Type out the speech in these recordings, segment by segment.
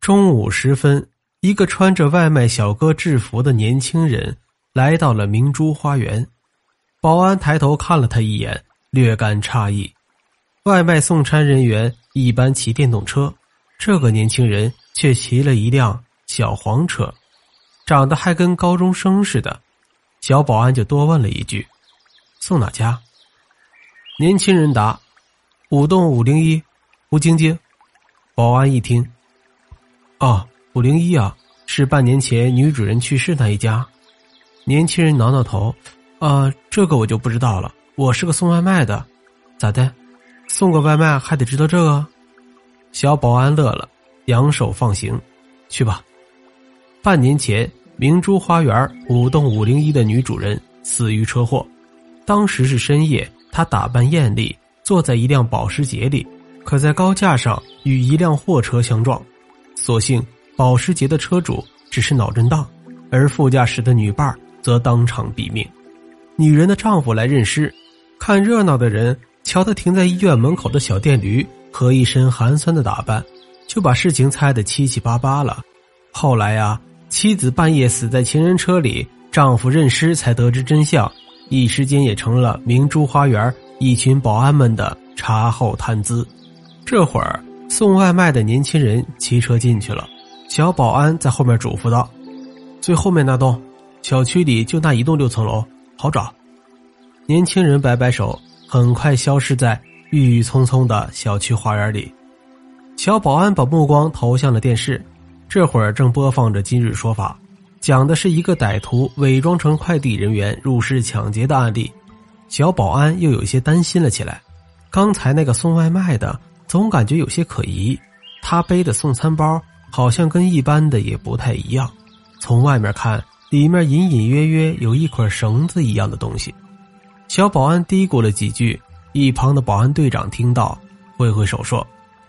中午时分，一个穿着外卖小哥制服的年轻人来到了明珠花园。保安抬头看了他一眼，略感诧异。外卖送餐人员一般骑电动车，这个年轻人却骑了一辆小黄车，长得还跟高中生似的。小保安就多问了一句：“送哪家？”年轻人答：“五栋五零一，胡晶晶。”保安一听。哦，五零一啊，是半年前女主人去世那一家。年轻人挠挠头，啊，这个我就不知道了。我是个送外卖的，咋的？送个外卖还得知道这个？小保安乐了，扬手放行，去吧。半年前，明珠花园五栋五零一的女主人死于车祸，当时是深夜，她打扮艳丽，坐在一辆保时捷里，可在高架上与一辆货车相撞。所幸，保时捷的车主只是脑震荡，而副驾驶的女伴则当场毙命。女人的丈夫来认尸，看热闹的人瞧他停在医院门口的小电驴和一身寒酸的打扮，就把事情猜得七七八八了。后来呀，妻子半夜死在情人车里，丈夫认尸才得知真相，一时间也成了明珠花园一群保安们的茶后谈资。这会儿。送外卖的年轻人骑车进去了，小保安在后面嘱咐道：“最后面那栋，小区里就那一栋六层楼，好找。”年轻人摆摆手，很快消失在郁郁葱葱的小区花园里。小保安把目光投向了电视，这会儿正播放着《今日说法》，讲的是一个歹徒伪装成快递人员入室抢劫的案例。小保安又有些担心了起来，刚才那个送外卖的。总感觉有些可疑，他背的送餐包好像跟一般的也不太一样。从外面看，里面隐隐约约有一捆绳子一样的东西。小保安嘀咕了几句，一旁的保安队长听到，挥挥手说：“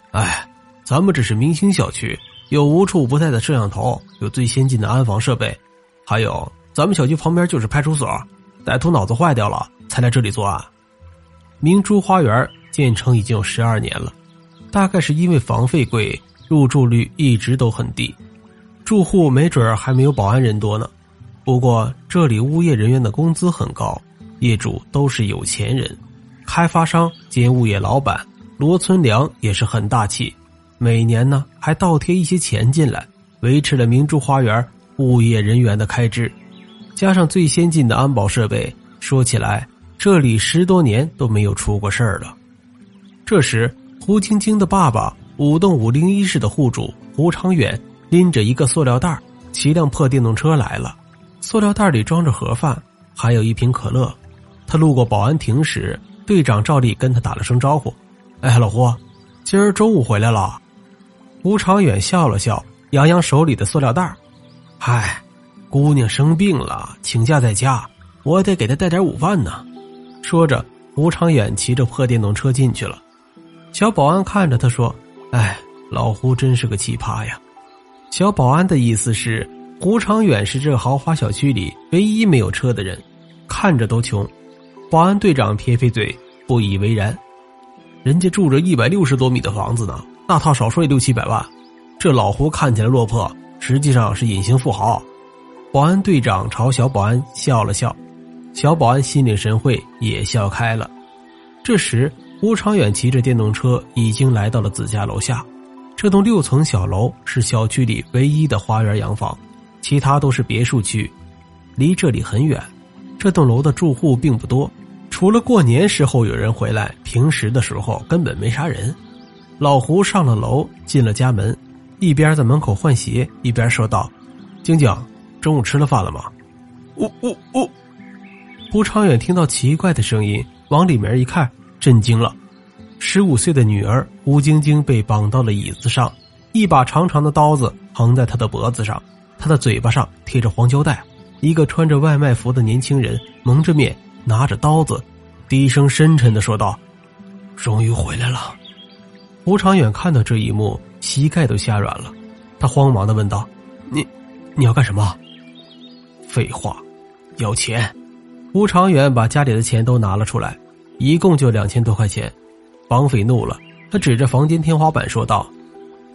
哎，咱们这是明星小区，有无处不在的摄像头，有最先进的安防设备，还有咱们小区旁边就是派出所。歹徒脑子坏掉了，才来这里作案。明珠花园建成已经有十二年了。”大概是因为房费贵，入住率一直都很低，住户没准还没有保安人多呢。不过这里物业人员的工资很高，业主都是有钱人，开发商兼物业老板罗村良也是很大气，每年呢还倒贴一些钱进来，维持了明珠花园物业人员的开支，加上最先进的安保设备，说起来这里十多年都没有出过事儿了。这时。胡晶晶的爸爸，五栋五零一室的户主胡长远，拎着一个塑料袋，骑辆破电动车来了。塑料袋里装着盒饭，还有一瓶可乐。他路过保安亭时，队长照例跟他打了声招呼：“哎，老胡，今儿中午回来了。”胡长远笑了笑，扬扬手里的塑料袋：“嗨，姑娘生病了，请假在家，我得给她带点午饭呢。”说着，胡长远骑着破电动车进去了。小保安看着他说：“哎，老胡真是个奇葩呀。”小保安的意思是，胡长远是这豪华小区里唯一没有车的人，看着都穷。保安队长撇撇嘴，不以为然：“人家住着一百六十多米的房子呢，那套少说也六七百万。这老胡看起来落魄，实际上是隐形富豪。”保安队长朝小保安笑了笑，小保安心领神会，也笑开了。这时。吴长远骑着电动车已经来到了自家楼下，这栋六层小楼是小区里唯一的花园洋房，其他都是别墅区，离这里很远。这栋楼的住户并不多，除了过年时候有人回来，平时的时候根本没啥人。老胡上了楼，进了家门，一边在门口换鞋，一边说道：“晶晶，中午吃了饭了吗？”“呜呜呜！”吴长远听到奇怪的声音，往里面一看。震惊了，十五岁的女儿吴晶晶被绑到了椅子上，一把长长的刀子横在她的脖子上，她的嘴巴上贴着黄胶带。一个穿着外卖服的年轻人蒙着面，拿着刀子，低声深沉的说道：“终于回来了。”吴长远看到这一幕，膝盖都吓软了，他慌忙的问道：“你，你要干什么？”“废话，要钱。”吴长远把家里的钱都拿了出来。一共就两千多块钱，绑匪怒了，他指着房间天花板说道：“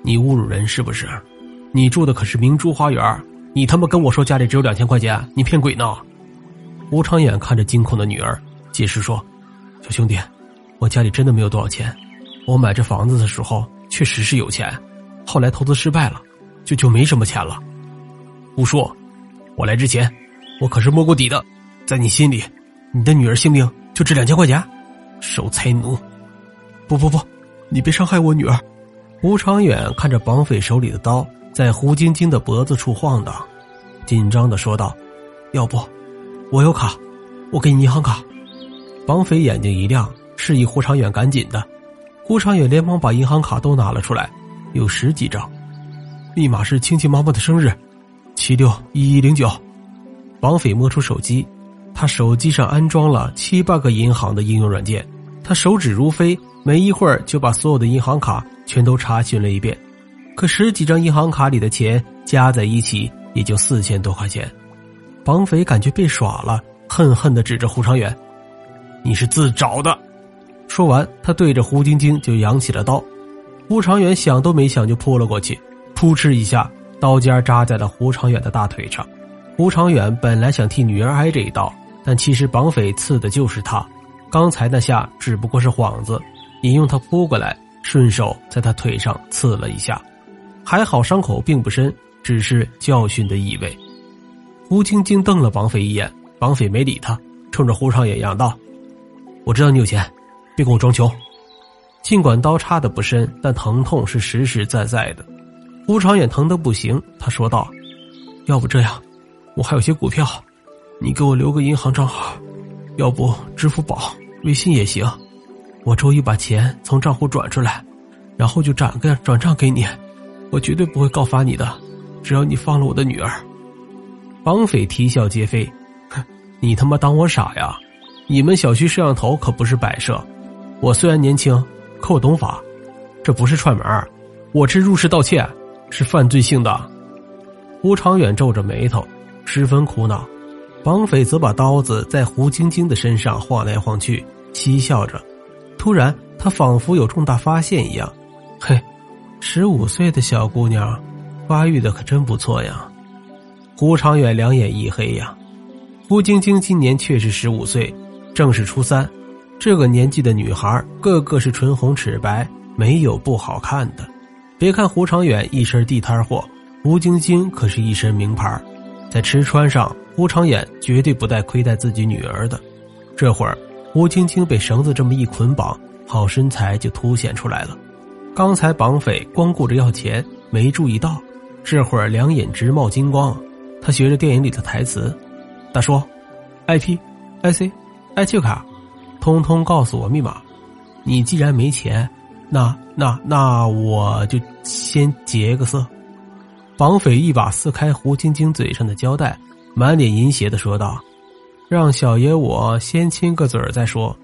你侮辱人是不是？你住的可是明珠花园，你他妈跟我说家里只有两千块钱，你骗鬼呢？吴长远看着惊恐的女儿，解释说：“小兄弟，我家里真的没有多少钱，我买这房子的时候确实是有钱，后来投资失败了，就就没什么钱了。”吴叔！我来之前，我可是摸过底的，在你心里，你的女儿性命就值两千块钱？守财奴！不不不，你别伤害我女儿！吴长远看着绑匪手里的刀。在胡晶晶的脖子处晃荡，紧张的说道：“要不，我有卡，我给你银行卡。”绑匪眼睛一亮，示意胡长远赶紧的。胡长远连忙把银行卡都拿了出来，有十几张，密码是亲戚妈妈的生日，七六一一零九。绑匪摸出手机，他手机上安装了七八个银行的应用软件，他手指如飞，没一会儿就把所有的银行卡全都查询了一遍。可十几张银行卡里的钱加在一起也就四千多块钱，绑匪感觉被耍了，恨恨的指着胡长远：“你是自找的！”说完，他对着胡晶晶就扬起了刀。胡长远想都没想就扑了过去，扑哧一下，刀尖扎在了胡长远的大腿上。胡长远本来想替女儿挨这一刀，但其实绑匪刺的就是他，刚才那下只不过是幌子，引诱他扑过来，顺手在他腿上刺了一下。还好伤口并不深，只是教训的意味。胡晶晶瞪了绑匪一眼，绑匪没理他，冲着胡长远嚷道：“我知道你有钱，别跟我装穷。”尽管刀插的不深，但疼痛是实实在在的。胡长远疼得不行，他说道：“要不这样，我还有些股票，你给我留个银行账号，要不支付宝、微信也行，我周一把钱从账户转出来，然后就转个转账给你。”我绝对不会告发你的，只要你放了我的女儿。绑匪啼笑皆非，哼，你他妈当我傻呀？你们小区摄像头可不是摆设。我虽然年轻，可我懂法，这不是串门我这入室盗窃是犯罪性的。胡长远皱着眉头，十分苦恼。绑匪则把刀子在胡晶晶的身上晃来晃去，嬉笑着。突然，他仿佛有重大发现一样，嘿。十五岁的小姑娘，发育的可真不错呀！胡长远两眼一黑呀。胡晶晶今年确实十五岁，正是初三。这个年纪的女孩，个个是唇红齿白，没有不好看的。别看胡长远一身地摊货，胡晶晶可是一身名牌。在吃穿上，胡长远绝对不带亏待自己女儿的。这会儿，胡晶晶被绳子这么一捆绑，好身材就凸显出来了。刚才绑匪光顾着要钱，没注意到，这会儿两眼直冒金光。他学着电影里的台词：“大叔，IP、IC、IQ 卡，通通告诉我密码。你既然没钱，那那那我就先劫个色。”绑匪一把撕开胡晶晶嘴上的胶带，满脸淫邪的说道：“让小爷我先亲个嘴儿再说，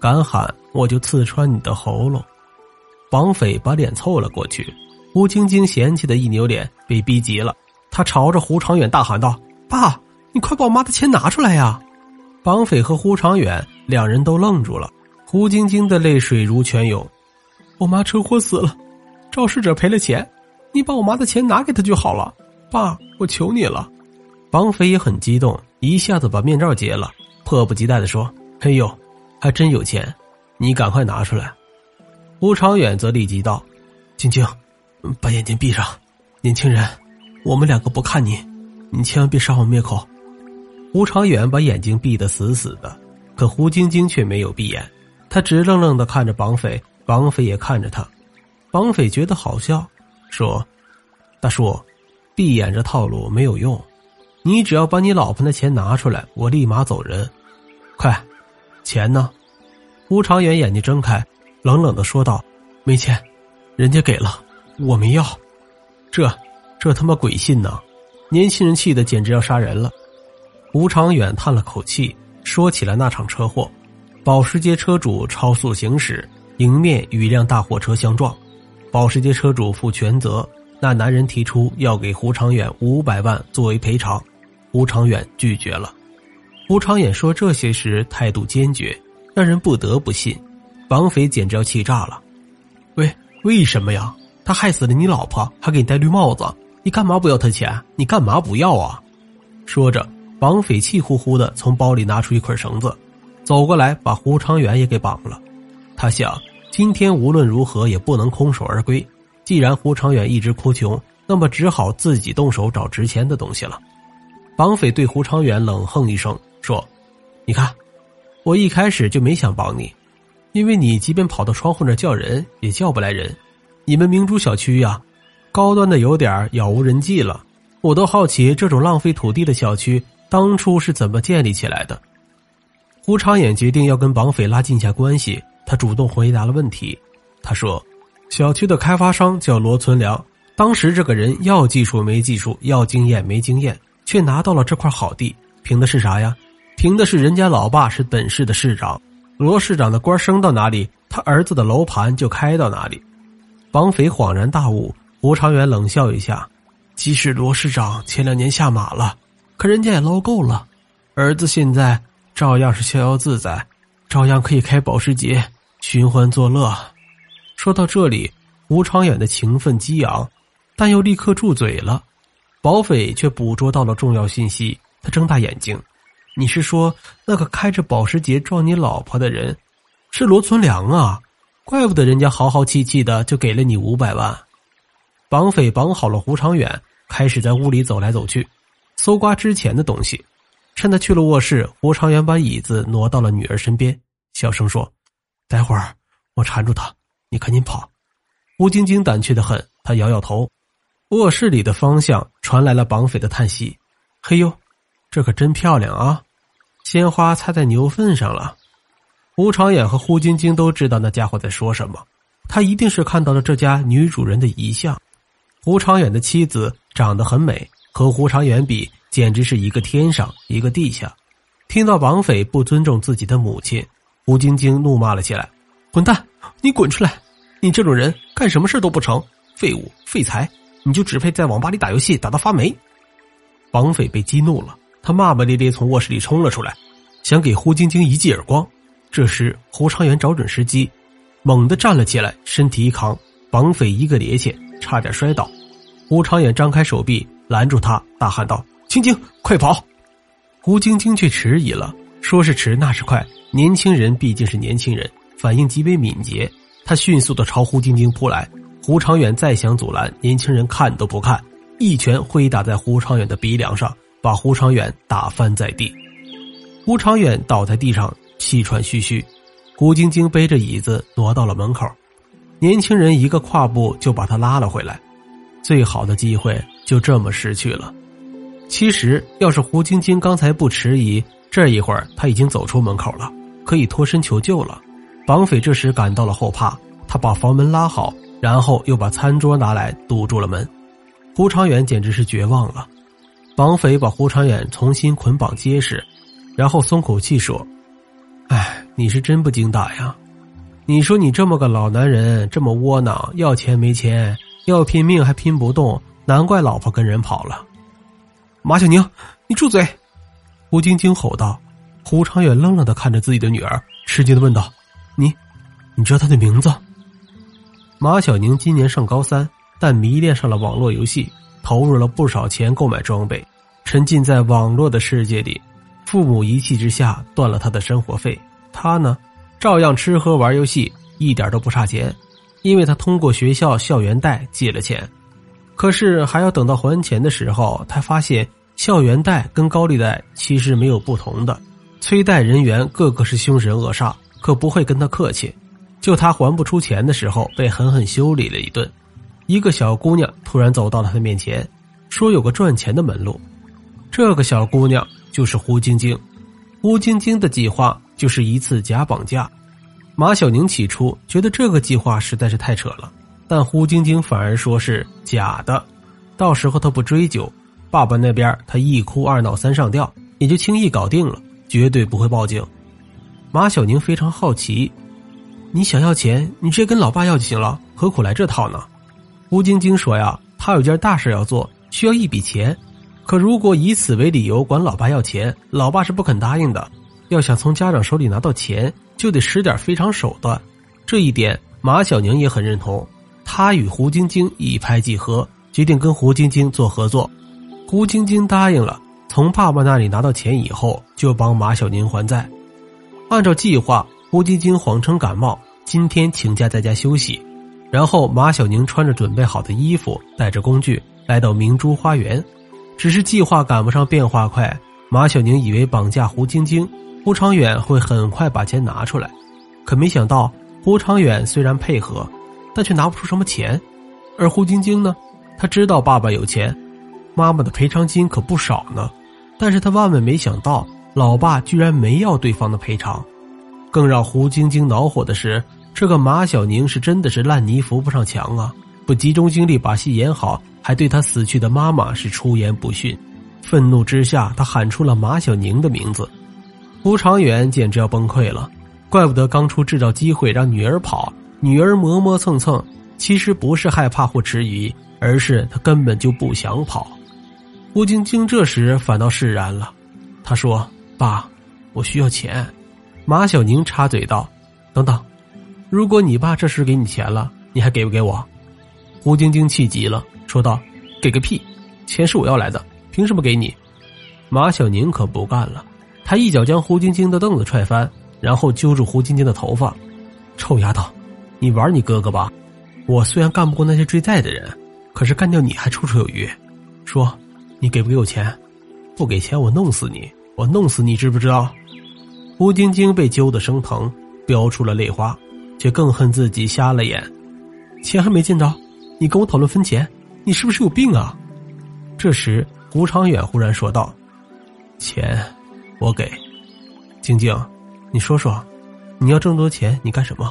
敢喊我就刺穿你的喉咙。”绑匪把脸凑了过去，胡晶晶嫌弃的一扭脸，被逼急了，他朝着胡长远大喊道：“爸，你快把我妈的钱拿出来呀！”绑匪和胡长远两人都愣住了，胡晶晶的泪水如泉涌：“我妈车祸死了，肇事者赔了钱，你把我妈的钱拿给他就好了，爸，我求你了。”绑匪也很激动，一下子把面罩揭了，迫不及待的说：“嘿呦，还真有钱，你赶快拿出来。”胡长远则立即道：“晶晶，把眼睛闭上。年轻人，我们两个不看你，你千万别杀我灭口。”胡长远把眼睛闭得死死的，可胡晶晶却没有闭眼，他直愣愣的看着绑匪，绑匪也看着他。绑匪觉得好笑，说：“大叔，闭眼这套路没有用，你只要把你老婆的钱拿出来，我立马走人。快，钱呢？”胡长远眼睛睁开。冷冷的说道：“没钱，人家给了，我没要。这，这他妈鬼信呢！年轻人气的简直要杀人了。”吴长远叹了口气，说起了那场车祸：保时捷车主超速行驶，迎面与一辆大货车相撞，保时捷车主负全责。那男人提出要给胡长远五百万作为赔偿，胡长远拒绝了。胡长远说这些时态度坚决，让人不得不信。绑匪简直要气炸了！喂，为什么呀？他害死了你老婆，还给你戴绿帽子，你干嘛不要他钱？你干嘛不要啊？说着，绑匪气呼呼的从包里拿出一捆绳子，走过来把胡长远也给绑了。他想，今天无论如何也不能空手而归。既然胡长远一直哭穷，那么只好自己动手找值钱的东西了。绑匪对胡长远冷哼一声，说：“你看，我一开始就没想绑你，因为你即便跑到窗户那叫人，也叫不来人。你们明珠小区呀，高端的有点杳无人迹了。我都好奇，这种浪费土地的小区当初是怎么建立起来的。”胡长远决定要跟绑匪拉近一下关系，他主动回答了问题。他说。小区的开发商叫罗存良，当时这个人要技术没技术，要经验没经验，却拿到了这块好地，凭的是啥呀？凭的是人家老爸是本市的市长，罗市长的官升到哪里，他儿子的楼盘就开到哪里。绑匪恍然大悟，吴长远冷笑一下：即使罗市长前两年下马了，可人家也捞够了，儿子现在照样是逍遥自在，照样可以开保时捷，寻欢作乐。说到这里，吴长远的情分激昂，但又立刻住嘴了。保匪却捕捉到了重要信息，他睁大眼睛：“你是说那个开着保时捷撞你老婆的人，是罗存良啊？怪不得人家豪豪气气的就给了你五百万。”绑匪绑好了胡长远，开始在屋里走来走去，搜刮之前的东西。趁他去了卧室，胡长远把椅子挪到了女儿身边，小声说：“待会儿我缠住他。”你赶紧跑！吴晶晶胆怯的很，她摇摇头。卧室里的方向传来了绑匪的叹息：“嘿呦，这可真漂亮啊！鲜花插在牛粪上了。”吴长远和胡晶晶都知道那家伙在说什么，他一定是看到了这家女主人的遗像。胡长远的妻子长得很美，和胡长远比，简直是一个天上一个地下。听到绑匪不尊重自己的母亲，胡晶晶怒骂了起来：“混蛋，你滚出来！”你这种人干什么事都不成，废物废材，你就只配在网吧里打游戏打到发霉。绑匪被激怒了，他骂骂咧咧从卧室里冲了出来，想给胡晶晶一记耳光。这时胡长远找准时机，猛地站了起来，身体一扛，绑匪一个趔趄，差点摔倒。胡长远张开手臂拦住他，大喊道：“晶晶，快跑！”胡晶晶却迟疑了，说是迟那是快，年轻人毕竟是年轻人，反应极为敏捷。他迅速的朝胡晶晶扑来，胡长远再想阻拦，年轻人看都不看，一拳挥打在胡长远的鼻梁上，把胡长远打翻在地。胡长远倒在地上，气喘吁吁。胡晶晶背着椅子挪到了门口，年轻人一个跨步就把他拉了回来。最好的机会就这么失去了。其实，要是胡晶晶刚才不迟疑，这一会儿他已经走出门口了，可以脱身求救了。绑匪这时感到了后怕，他把房门拉好，然后又把餐桌拿来堵住了门。胡长远简直是绝望了。绑匪把胡长远重新捆绑结实，然后松口气说：“哎，你是真不经打呀！你说你这么个老男人这么窝囊，要钱没钱，要拼命还拼不动，难怪老婆跟人跑了。”马小宁，你住嘴！胡晶晶吼道。胡长远愣愣的看着自己的女儿，吃惊的问道。你，你知道他的名字？马小宁今年上高三，但迷恋上了网络游戏，投入了不少钱购买装备，沉浸在网络的世界里。父母一气之下断了他的生活费，他呢，照样吃喝玩游戏，一点都不差钱。因为他通过学校校园贷借了钱，可是还要等到还钱的时候，他发现校园贷跟高利贷其实没有不同的，催贷人员个个是凶神恶煞。可不会跟他客气，就他还不出钱的时候，被狠狠修理了一顿。一个小姑娘突然走到了他面前，说有个赚钱的门路。这个小姑娘就是胡晶晶。胡晶晶的计划就是一次假绑架。马小宁起初觉得这个计划实在是太扯了，但胡晶晶反而说是假的。到时候他不追究，爸爸那边他一哭二闹三上吊，也就轻易搞定了，绝对不会报警。马小宁非常好奇，你想要钱，你直接跟老爸要就行了，何苦来这套呢？吴晶晶说呀，她有件大事要做，需要一笔钱，可如果以此为理由管老爸要钱，老爸是不肯答应的。要想从家长手里拿到钱，就得使点非常手段。这一点马小宁也很认同，他与胡晶晶一拍即合，决定跟胡晶晶做合作。胡晶晶答应了，从爸爸那里拿到钱以后，就帮马小宁还债。按照计划，胡晶晶谎称感冒，今天请假在家休息。然后马小宁穿着准备好的衣服，带着工具来到明珠花园。只是计划赶不上变化快，马小宁以为绑架胡晶晶，胡长远会很快把钱拿出来，可没想到胡长远虽然配合，但却拿不出什么钱。而胡晶晶呢，他知道爸爸有钱。妈妈的赔偿金可不少呢，但是他万万没想到，老爸居然没要对方的赔偿。更让胡晶晶恼火的是，这个马小宁是真的是烂泥扶不上墙啊！不集中精力把戏演好，还对他死去的妈妈是出言不逊。愤怒之下，他喊出了马小宁的名字。胡长远简直要崩溃了，怪不得当初制造机会让女儿跑，女儿磨磨蹭蹭，其实不是害怕或迟疑，而是他根本就不想跑。胡晶晶这时反倒释然了，他说：“爸，我需要钱。”马小宁插嘴道：“等等，如果你爸这时给你钱了，你还给不给我？”胡晶晶气急了，说道：“给个屁！钱是我要来的，凭什么给你？”马小宁可不干了，他一脚将胡晶晶的凳子踹翻，然后揪住胡晶晶的头发：“臭丫头，你玩你哥哥吧！我虽然干不过那些追债的人，可是干掉你还绰绰有余。说。”你给不给我钱？不给钱我弄死你！我弄死你，知不知道？吴晶晶被揪得生疼，飙出了泪花，却更恨自己瞎了眼。钱还没见着，你跟我讨论分钱，你是不是有病啊？这时，吴长远忽然说道：“钱，我给。晶晶，你说说，你要这么多钱，你干什么？”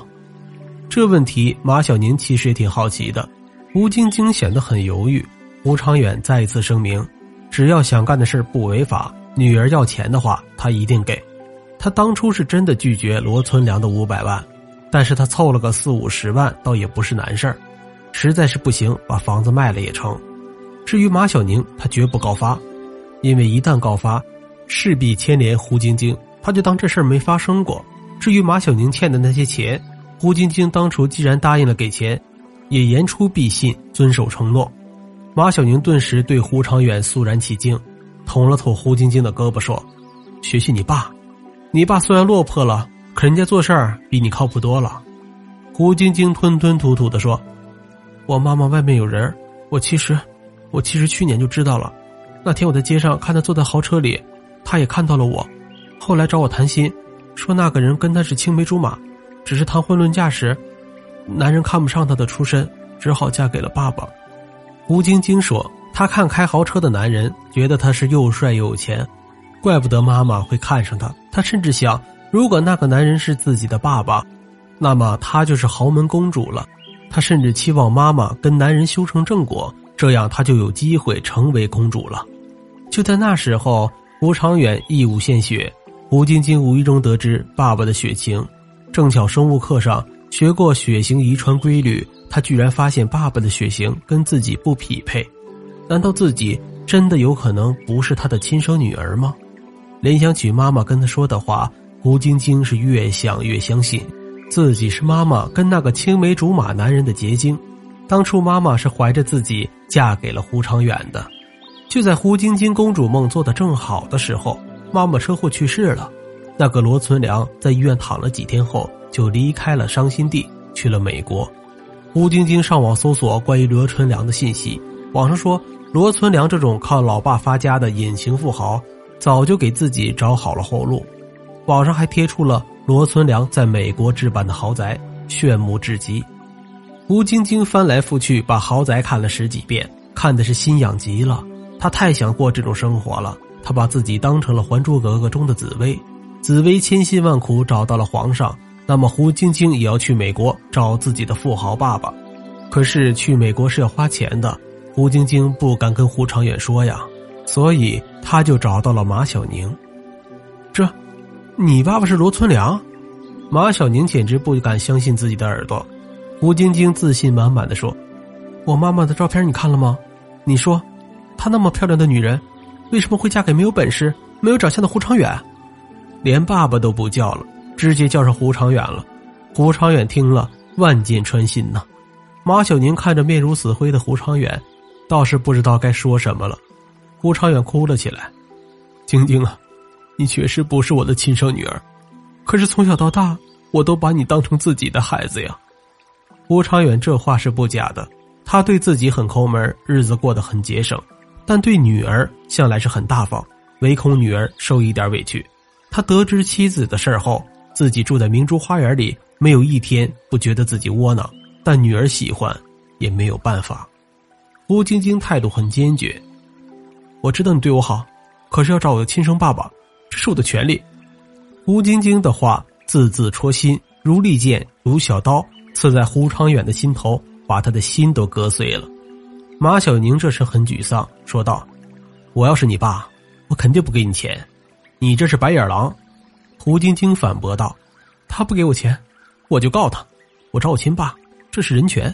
这问题，马小宁其实也挺好奇的。吴晶晶显得很犹豫。吴长远再一次声明。只要想干的事不违法，女儿要钱的话，他一定给。他当初是真的拒绝罗存良的五百万，但是他凑了个四五十万，倒也不是难事儿。实在是不行，把房子卖了也成。至于马小宁，他绝不告发，因为一旦告发，势必牵连胡晶晶，他就当这事儿没发生过。至于马小宁欠的那些钱，胡晶晶当初既然答应了给钱，也言出必信，遵守承诺。马小宁顿时对胡长远肃然起敬，捅了捅胡晶晶的胳膊，说：“学学你爸，你爸虽然落魄了，可人家做事儿比你靠谱多了。”胡晶晶吞吞吐吐的说：“我妈妈外面有人，我其实，我其实去年就知道了。那天我在街上看她坐在豪车里，她也看到了我，后来找我谈心，说那个人跟她是青梅竹马，只是谈婚论嫁时，男人看不上她的出身，只好嫁给了爸爸。”胡晶晶说：“她看开豪车的男人，觉得他是又帅又有钱，怪不得妈妈会看上他。他甚至想，如果那个男人是自己的爸爸，那么他就是豪门公主了。他甚至期望妈妈跟男人修成正果，这样他就有机会成为公主了。”就在那时候，吴长远义务献血，胡晶晶无意中得知爸爸的血型，正巧生物课上学过血型遗传规律。他居然发现爸爸的血型跟自己不匹配，难道自己真的有可能不是他的亲生女儿吗？联想起妈妈跟他说的话，胡晶晶是越想越相信，自己是妈妈跟那个青梅竹马男人的结晶。当初妈妈是怀着自己嫁给了胡长远的。就在胡晶晶公主梦做的正好的时候，妈妈车祸去世了。那个罗存良在医院躺了几天后，就离开了伤心地，去了美国。胡晶晶上网搜索关于罗存良的信息，网上说罗存良这种靠老爸发家的隐形富豪，早就给自己找好了后路。网上还贴出了罗存良在美国置办的豪宅，炫目至极。胡晶晶翻来覆去把豪宅看了十几遍，看的是心痒极了。她太想过这种生活了，她把自己当成了《还珠格格》中的紫薇，紫薇千辛万苦找到了皇上。那么胡晶晶也要去美国找自己的富豪爸爸，可是去美国是要花钱的，胡晶晶不敢跟胡长远说呀，所以他就找到了马小宁。这，你爸爸是罗存良？马小宁简直不敢相信自己的耳朵。胡晶晶自信满满的说：“我妈妈的照片你看了吗？你说，她那么漂亮的女人，为什么会嫁给没有本事、没有长相的胡长远？连爸爸都不叫了。”直接叫上胡长远了，胡长远听了万箭穿心呐。马小宁看着面如死灰的胡长远，倒是不知道该说什么了。吴长远哭了起来：“晶晶啊，你确实不是我的亲生女儿，可是从小到大，我都把你当成自己的孩子呀。”吴长远这话是不假的，他对自己很抠门，日子过得很节省，但对女儿向来是很大方，唯恐女儿受一点委屈。他得知妻子的事后，自己住在明珠花园里，没有一天不觉得自己窝囊。但女儿喜欢，也没有办法。吴晶晶态度很坚决。我知道你对我好，可是要找我的亲生爸爸，这是我的权利。胡晶晶的话字字戳心，如利剑，如小刀。刺在胡长远的心头，把他的心都割碎了。马小宁这时很沮丧，说道：“我要是你爸，我肯定不给你钱。你这是白眼狼。”胡晶晶反驳道：“他不给我钱，我就告他。我找我亲爸，这是人权。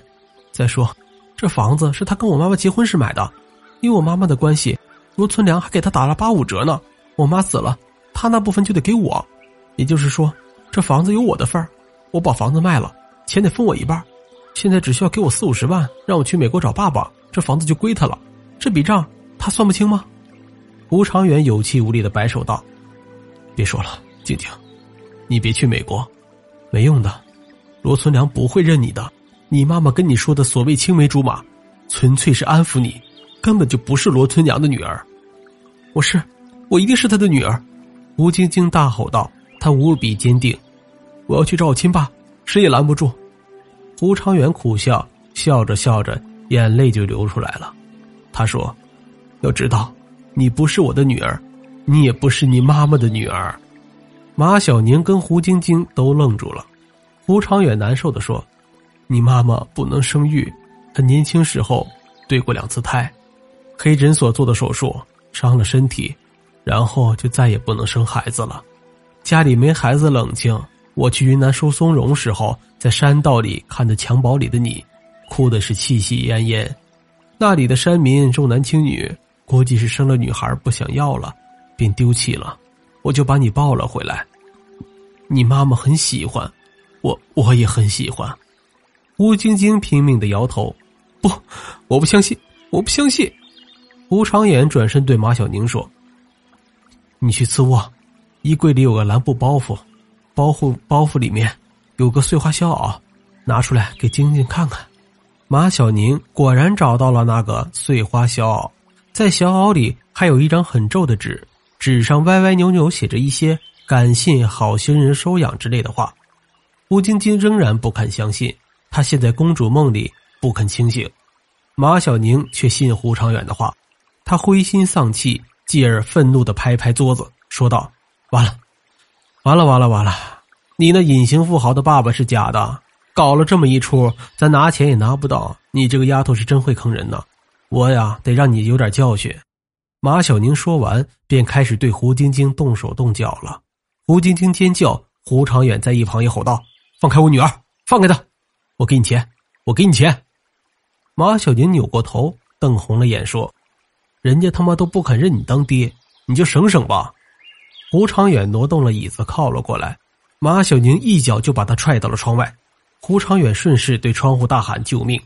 再说，这房子是他跟我妈妈结婚时买的，因为我妈妈的关系，罗存良还给他打了八五折呢。我妈死了，他那部分就得给我，也就是说，这房子有我的份儿。我把房子卖了。”钱得分我一半，现在只需要给我四五十万，让我去美国找爸爸，这房子就归他了。这笔账他算不清吗？吴长远有气无力的摆手道：“别说了，静静，你别去美国，没用的。罗存良不会认你的。你妈妈跟你说的所谓青梅竹马，纯粹是安抚你，根本就不是罗存良的女儿。我是，我一定是他的女儿。”吴晶晶大吼道，她无比坚定：“我要去找我亲爸。”谁也拦不住。胡长远苦笑，笑着笑着，眼泪就流出来了。他说：“要知道，你不是我的女儿，你也不是你妈妈的女儿。”马小宁跟胡晶晶都愣住了。胡长远难受的说：“你妈妈不能生育，她年轻时候对过两次胎，黑诊所做的手术伤了身体，然后就再也不能生孩子了。家里没孩子，冷清。”我去云南收松茸时候，在山道里看着襁褓里的你，哭的是气息奄奄。那里的山民重男轻女，估计是生了女孩不想要了，便丢弃了。我就把你抱了回来。你妈妈很喜欢，我我也很喜欢。吴晶晶拼命的摇头，不，我不相信，我不相信。吴长远转身对马小宁说：“你去次卧，衣柜里有个蓝布包袱。”包袱包袱里面有个碎花小袄，拿出来给晶晶看看。马小宁果然找到了那个碎花小袄，在小袄里还有一张很皱的纸，纸上歪歪扭扭写着一些“感谢好心人收养”之类的话。吴晶晶仍然不肯相信，她陷在公主梦里不肯清醒。马小宁却信胡长远的话，他灰心丧气，继而愤怒的拍拍桌子，说道：“完了。”完了完了完了！你那隐形富豪的爸爸是假的，搞了这么一出，咱拿钱也拿不到。你这个丫头是真会坑人呢，我呀得让你有点教训。马小宁说完，便开始对胡晶晶动手动脚了。胡晶晶尖叫，胡长远在一旁也吼道：“放开我女儿，放开她！我给你钱，我给你钱！”马小宁扭过头，瞪红了眼说：“人家他妈都不肯认你当爹，你就省省吧。”胡长远挪动了椅子，靠了过来。马小宁一脚就把他踹到了窗外。胡长远顺势对窗户大喊：“救命！”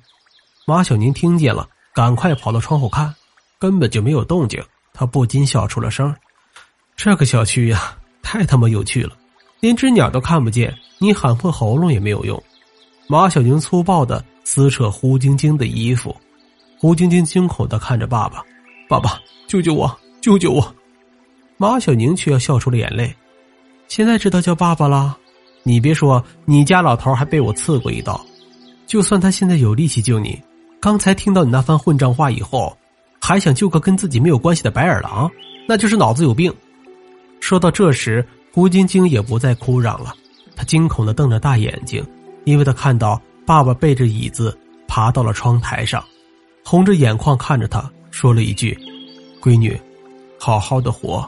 马小宁听见了，赶快跑到窗户看，根本就没有动静。他不禁笑出了声：“这个小区呀，太他妈有趣了，连只鸟都看不见，你喊破喉咙也没有用。”马小宁粗暴的撕扯胡晶晶的衣服。胡晶晶惊恐的看着爸爸：“爸爸，救救我！救救我！”马小宁却要笑出了眼泪，现在知道叫爸爸了。你别说，你家老头还被我刺过一刀。就算他现在有力气救你，刚才听到你那番混账话以后，还想救个跟自己没有关系的白眼狼，那就是脑子有病。说到这时，胡晶晶也不再哭嚷了，她惊恐的瞪着大眼睛，因为她看到爸爸背着椅子爬到了窗台上，红着眼眶看着她，说了一句：“闺女，好好的活。”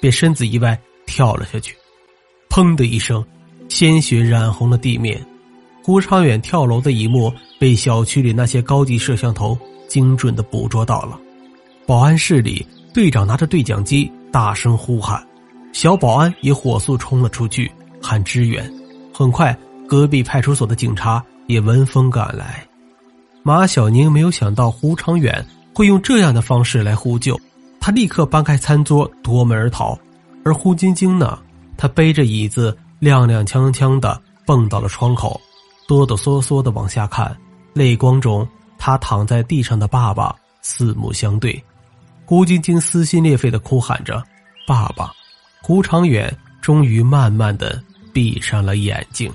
便身子一歪，跳了下去，砰的一声，鲜血染红了地面。胡长远跳楼的一幕被小区里那些高级摄像头精准的捕捉到了。保安室里，队长拿着对讲机大声呼喊，小保安也火速冲了出去喊支援。很快，隔壁派出所的警察也闻风赶来。马小宁没有想到胡长远会用这样的方式来呼救。他立刻搬开餐桌，夺门而逃。而胡晶晶呢？她背着椅子，踉踉跄跄的蹦到了窗口，哆哆嗦嗦的往下看。泪光中，他躺在地上的爸爸四目相对。胡晶晶撕心裂肺的哭喊着：“爸爸！”胡长远终于慢慢的闭上了眼睛。